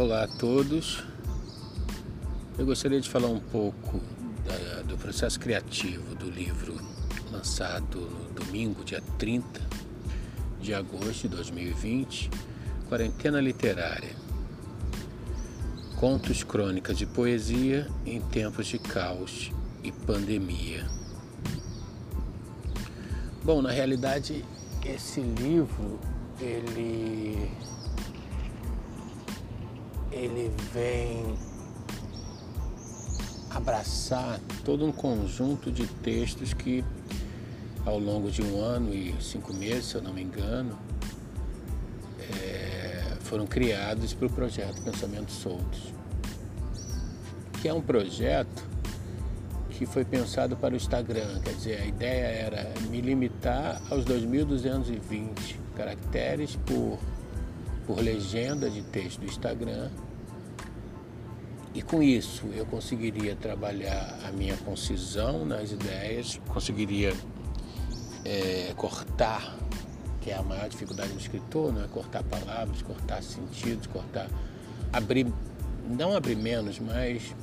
Olá a todos. Eu gostaria de falar um pouco da, do processo criativo do livro lançado no domingo, dia 30 de agosto de 2020, Quarentena Literária. Contos, crônicas de poesia em tempos de caos e pandemia. Bom, na realidade, esse livro ele ele vem abraçar todo um conjunto de textos que ao longo de um ano e cinco meses, se eu não me engano, é, foram criados para o projeto Pensamentos Soltos, que é um projeto que foi pensado para o Instagram, quer dizer, a ideia era me limitar aos 2.220 caracteres por, por legenda de texto do Instagram. E com isso eu conseguiria trabalhar a minha concisão nas ideias, conseguiria é, cortar, que é a maior dificuldade do escritor, não é? Cortar palavras, cortar sentidos, cortar, abrir, não abrir menos, mas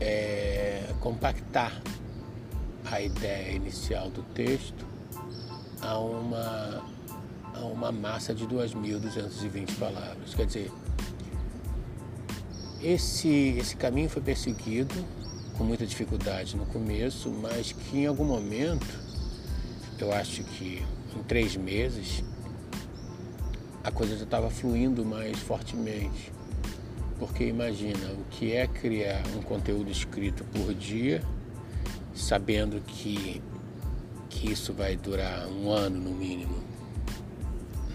é, compactar a ideia inicial do texto a uma, a uma massa de 2.220 palavras. Quer dizer, esse, esse caminho foi perseguido com muita dificuldade no começo, mas que em algum momento, eu acho que em três meses, a coisa já estava fluindo mais fortemente. Porque imagina o que é criar um conteúdo escrito por dia, sabendo que, que isso vai durar um ano no mínimo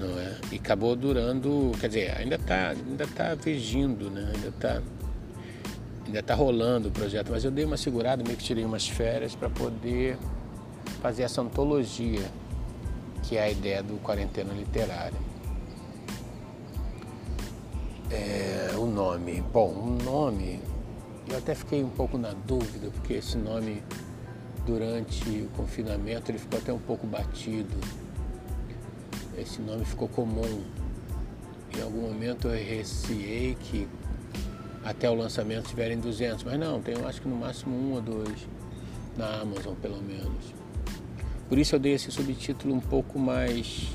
não é? E acabou durando, quer dizer, ainda está ainda tá vigindo, né? Ainda está ainda tá rolando o projeto, mas eu dei uma segurada, meio que tirei umas férias para poder fazer essa antologia, que é a ideia do Quarentena Literária. É, o nome, bom, o nome, eu até fiquei um pouco na dúvida, porque esse nome durante o confinamento ele ficou até um pouco batido esse nome ficou comum. Em algum momento eu receei que até o lançamento tiverem 200, mas não, tem acho que no máximo um ou dois na Amazon pelo menos. Por isso eu dei esse subtítulo um pouco mais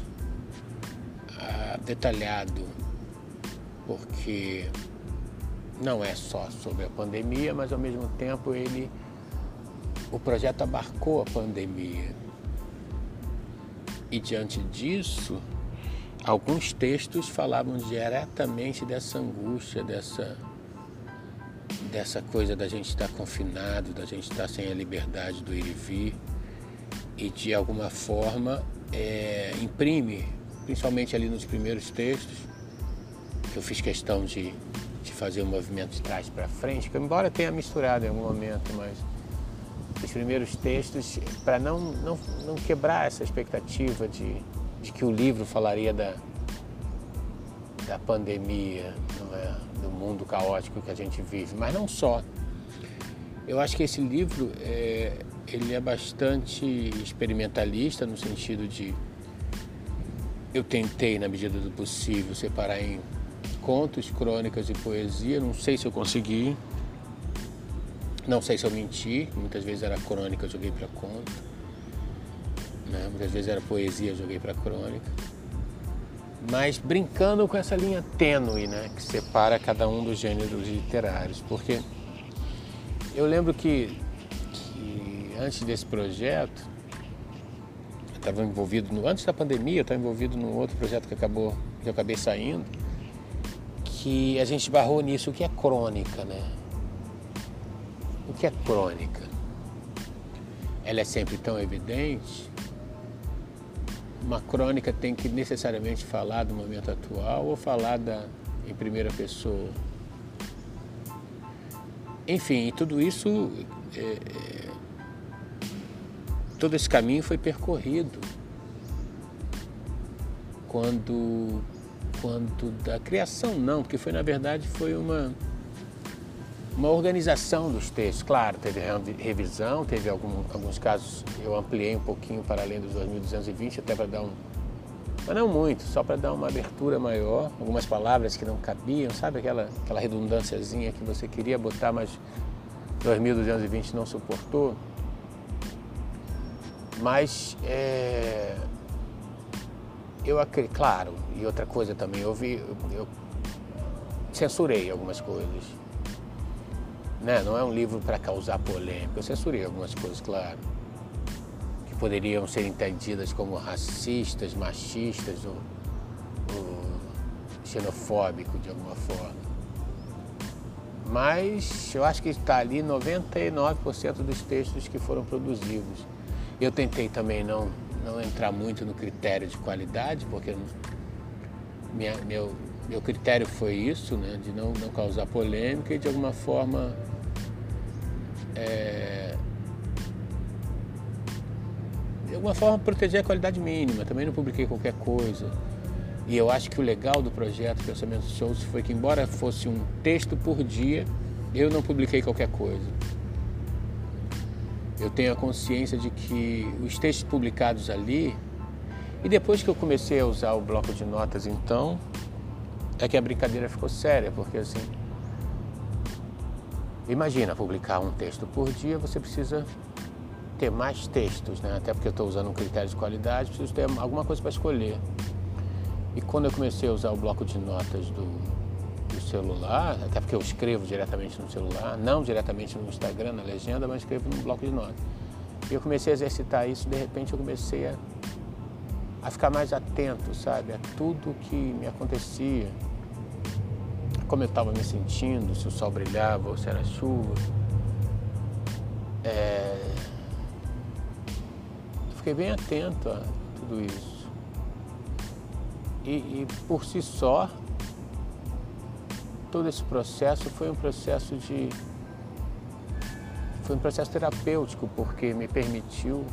ah, detalhado, porque não é só sobre a pandemia, mas ao mesmo tempo ele o projeto abarcou a pandemia. E diante disso, alguns textos falavam diretamente dessa angústia, dessa, dessa coisa da gente estar confinado, da gente estar sem a liberdade do ir e vir. E de alguma forma é, imprime, principalmente ali nos primeiros textos, que eu fiz questão de, de fazer o um movimento de trás para frente, que embora tenha misturado em algum momento, mas os primeiros textos para não, não, não quebrar essa expectativa de, de que o livro falaria da, da pandemia, é? do mundo caótico que a gente vive, mas não só. Eu acho que esse livro é, ele é bastante experimentalista no sentido de eu tentei na medida do possível separar em contos, crônicas e poesia. Não sei se eu consegui, não sei se eu menti, muitas vezes era crônica, eu joguei para conto. Né? Muitas vezes era poesia, eu joguei para crônica. Mas brincando com essa linha tênue, né? Que separa cada um dos gêneros literários. Porque eu lembro que, que antes desse projeto, eu estava envolvido, no, antes da pandemia, eu estava envolvido num outro projeto que acabou, que eu acabei saindo, que a gente barrou nisso, o que é crônica, né? O que é crônica? Ela é sempre tão evidente? Uma crônica tem que necessariamente falar do momento atual ou falar da, em primeira pessoa? Enfim, tudo isso, é, é, todo esse caminho foi percorrido quando, quando da criação não, porque foi na verdade foi uma uma organização dos textos. Claro, teve revisão, teve algum, alguns casos eu ampliei um pouquinho para além dos 2.220, até para dar um, Mas não muito, só para dar uma abertura maior, algumas palavras que não cabiam, sabe aquela, aquela redundânciazinha que você queria botar, mas 2220 não suportou. Mas é, eu acredito, claro, e outra coisa também, eu vi, eu censurei algumas coisas. Né? Não é um livro para causar polêmica, eu censurei algumas coisas, claro, que poderiam ser entendidas como racistas, machistas ou, ou xenofóbico de alguma forma. Mas eu acho que está ali 99% dos textos que foram produzidos. Eu tentei também não, não entrar muito no critério de qualidade, porque minha, meu, meu critério foi isso, né, de não, não causar polêmica e de alguma forma é, de alguma forma proteger a qualidade mínima. Também não publiquei qualquer coisa. E eu acho que o legal do projeto Pensamento Shows foi que, embora fosse um texto por dia, eu não publiquei qualquer coisa eu tenho a consciência de que os textos publicados ali, e depois que eu comecei a usar o bloco de notas, então, é que a brincadeira ficou séria, porque assim, imagina publicar um texto por dia, você precisa ter mais textos, né? Até porque eu estou usando um critério de qualidade, preciso ter alguma coisa para escolher. E quando eu comecei a usar o bloco de notas do, do celular, até porque eu escrevo diretamente no celular, não diretamente no Instagram, na legenda, mas escrevo no bloco de notas. E eu comecei a exercitar isso, de repente eu comecei a, a ficar mais atento, sabe, a tudo que me acontecia, como eu estava me sentindo, se o sol brilhava ou se era chuva. É... Fiquei bem atento a tudo isso. E, e por si só, todo esse processo foi um processo de foi um processo terapêutico porque me permitiu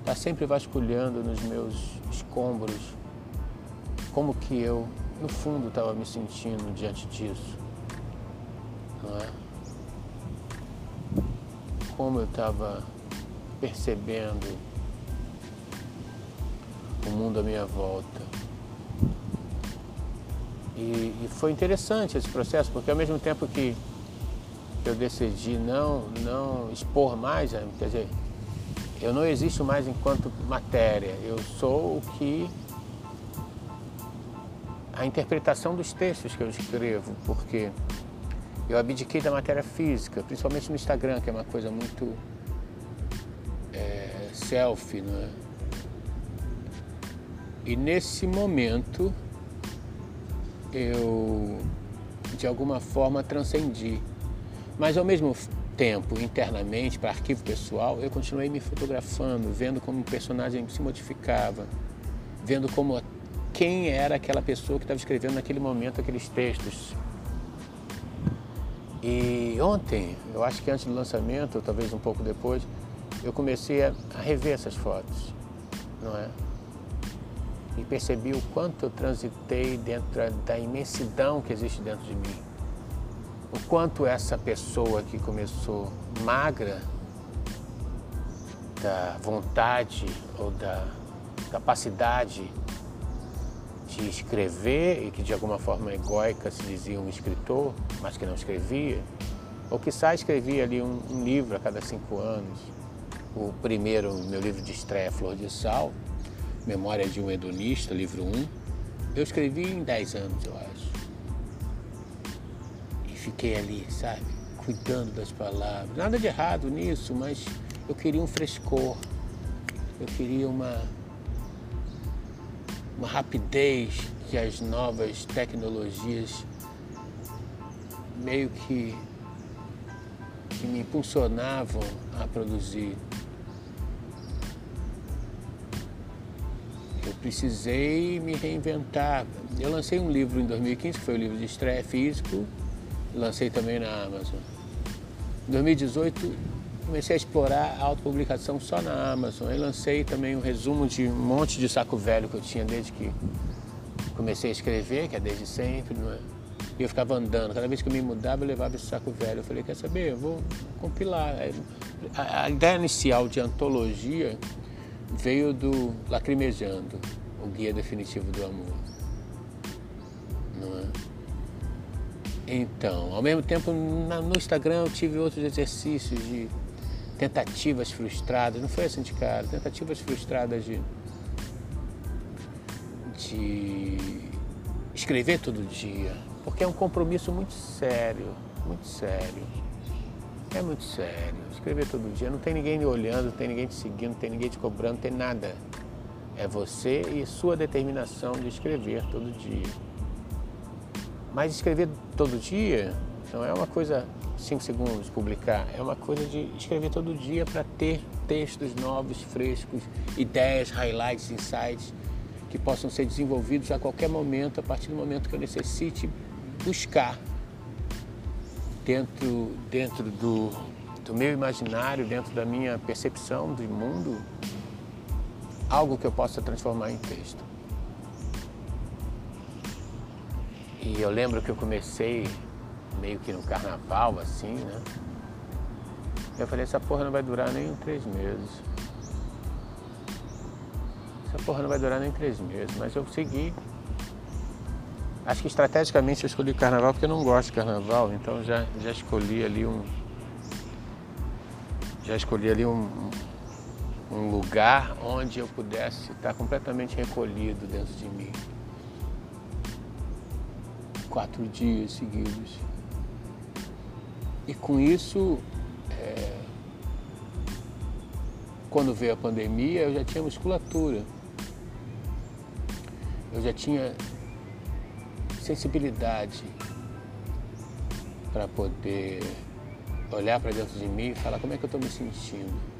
estar sempre vasculhando nos meus escombros como que eu no fundo estava me sentindo diante disso, não é? Como eu estava percebendo o mundo à minha volta. E, e, foi interessante esse processo, porque ao mesmo tempo que eu decidi não, não expor mais, quer dizer, eu não existo mais enquanto matéria, eu sou o que. A interpretação dos textos que eu escrevo, porque eu abdiquei da matéria física, principalmente no Instagram, que é uma coisa muito é, selfie, não é? E nesse momento eu de alguma forma transcendi. Mas ao mesmo tempo, internamente, para arquivo pessoal, eu continuei me fotografando, vendo como o personagem se modificava, vendo como quem era aquela pessoa que estava escrevendo naquele momento aqueles textos. E ontem, eu acho que antes do lançamento, talvez um pouco depois, eu comecei a rever essas fotos, não é? e percebi o quanto eu transitei dentro da imensidão que existe dentro de mim. O quanto essa pessoa que começou magra da vontade ou da capacidade de escrever e que de alguma forma egóica se dizia um escritor, mas que não escrevia, ou que sai escrevia ali um, um livro a cada cinco anos. O primeiro, meu livro de estreia, Flor de Sal, Memória de um Hedonista, livro 1. Eu escrevi em 10 anos, eu acho. E fiquei ali, sabe, cuidando das palavras. Nada de errado nisso, mas eu queria um frescor. Eu queria uma, uma rapidez que as novas tecnologias meio que, que me impulsionavam a produzir. eu precisei me reinventar. Eu lancei um livro em 2015, que foi o livro de estreia físico, lancei também na Amazon. Em 2018, comecei a explorar a autopublicação só na Amazon. Aí lancei também um resumo de um monte de saco velho que eu tinha desde que comecei a escrever, que é desde sempre, não é? E eu ficava andando, cada vez que eu me mudava eu levava esse saco velho. Eu falei, quer saber, eu vou compilar. A, a ideia inicial de antologia veio do Lacrimejando, o guia definitivo do amor. Não é? Então, ao mesmo tempo, no Instagram eu tive outros exercícios de tentativas frustradas, não foi assim de cara, tentativas frustradas de, de escrever todo dia, porque é um compromisso muito sério, muito sério. É muito sério. Escrever todo dia. Não tem ninguém me olhando, não tem ninguém te seguindo, não tem ninguém te cobrando, não tem nada. É você e sua determinação de escrever todo dia. Mas escrever todo dia não é uma coisa cinco segundos publicar, é uma coisa de escrever todo dia para ter textos novos, frescos, ideias, highlights, insights que possam ser desenvolvidos a qualquer momento, a partir do momento que eu necessite buscar dentro, dentro do, do meu imaginário, dentro da minha percepção do mundo, algo que eu possa transformar em texto. E eu lembro que eu comecei meio que no carnaval, assim, né? Eu falei, essa porra não vai durar nem três meses. Essa porra não vai durar nem três meses, mas eu segui. Acho que estrategicamente eu escolhi carnaval porque eu não gosto de carnaval, então já, já escolhi ali um. Já escolhi ali um, um lugar onde eu pudesse estar completamente recolhido dentro de mim quatro dias seguidos. E com isso, é, quando veio a pandemia, eu já tinha musculatura. Eu já tinha sensibilidade para poder olhar para dentro de mim e falar como é que eu estou me sentindo.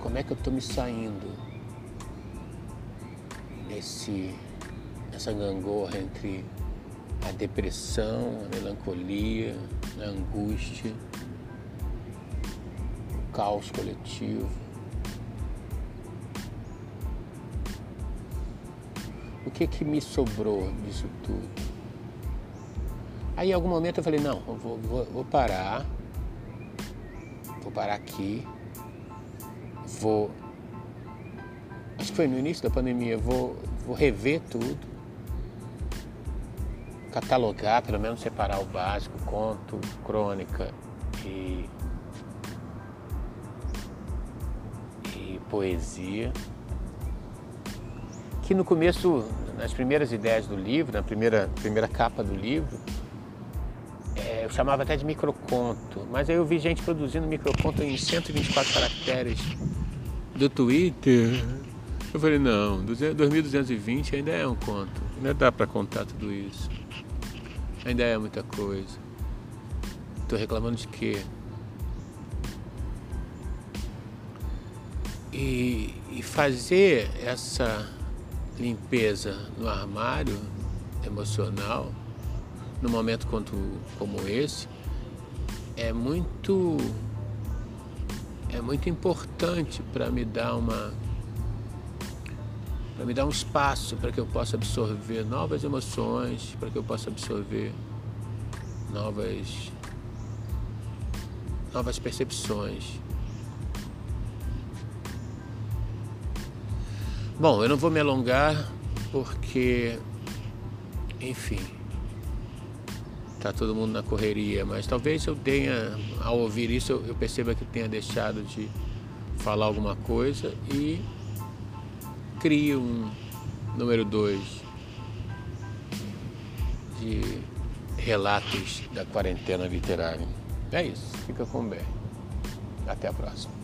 Como é que eu estou me saindo desse essa gangorra entre a depressão, a melancolia, a angústia, o caos coletivo. O que que me sobrou disso tudo? Aí em algum momento eu falei, não, eu vou, vou, vou parar, vou parar aqui, vou. Acho que foi no início da pandemia, vou, vou rever tudo catalogar, pelo menos separar o básico, conto, crônica e, e poesia. Que no começo, nas primeiras ideias do livro, na primeira, primeira capa do livro, é, eu chamava até de microconto, mas aí eu vi gente produzindo microconto em 124 caracteres do Twitter. Eu falei, não, 2220 ainda é um conto, ainda dá para contar tudo isso. Ainda é muita coisa. Tô reclamando de quê? E, e fazer essa limpeza no armário emocional, num momento como esse, é muito é muito importante para me dar uma para me dar um espaço para que eu possa absorver novas emoções, para que eu possa absorver novas novas percepções. Bom, eu não vou me alongar porque, enfim, tá todo mundo na correria, mas talvez eu tenha, ao ouvir isso, eu perceba que tenha deixado de falar alguma coisa e crie um número 2 de relatos da quarentena literária. É isso, fica com bem. Até a próxima.